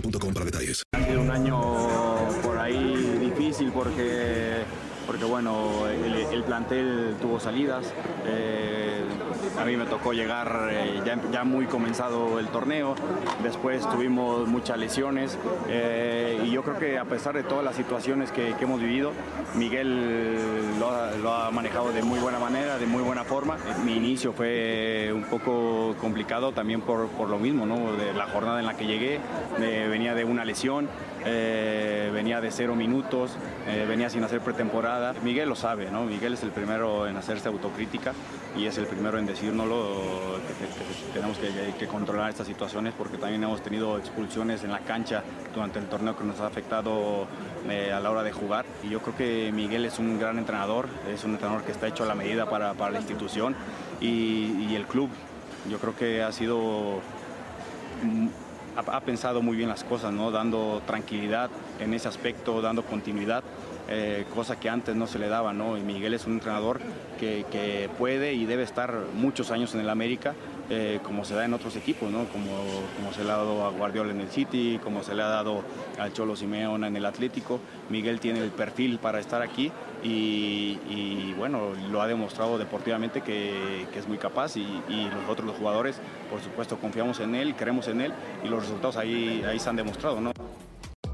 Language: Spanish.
boostmobile.com para detalles. Ha sido un año por ahí difícil porque, porque bueno, el, el plantel tuvo salidas. Eh, a mí me tocó llegar eh, ya, ya, muy comenzado el torneo. Después tuvimos muchas lesiones. Eh, y yo creo que a pesar de todas las situaciones que, que hemos vivido, Miguel lo ha, lo ha, manejado de muy buena manera, de muy buena forma. Mi inicio fue un poco complicado también por, por lo mismo, ¿no? de la jornada en la que llegué. venía de una lesión. Eh, venía de cero minutos, eh, venía sin hacer pretemporada. Miguel lo sabe, ¿no? Miguel es el primero en hacerse autocrítica y es el primero en decírnoslo que, que, que tenemos que, que, controlar estas situaciones porque también hemos tenido expulsiones en la cancha durante el torneo que nos ha afectado eh, a la hora de jugar. Y yo creo que Miguel es un gran entrenador, es un entrenador que está hecho a la medida para, para la institución y, y el club. Yo creo que ha sido ha, ha, pensado muy bien las cosas, ¿no? dando tranquilidad en ese aspecto, dando continuidad, eh, cosa que antes no se le daba. ¿no? Y Miguel es un entrenador que, puede y debe estar muchos años en el América, eh, como se da en otros equipos, ¿no? como, se le ha dado a Guardiola en el City, como se le ha dado al Cholo Simeone en el Atlético. Miguel tiene el perfil para estar aquí y, bueno, lo ha demostrado deportivamente que, que es muy capaz y, y, nosotros los jugadores, por supuesto, confiamos en él, creemos en él y los resultados ahí, ahí se han demostrado. ¿no?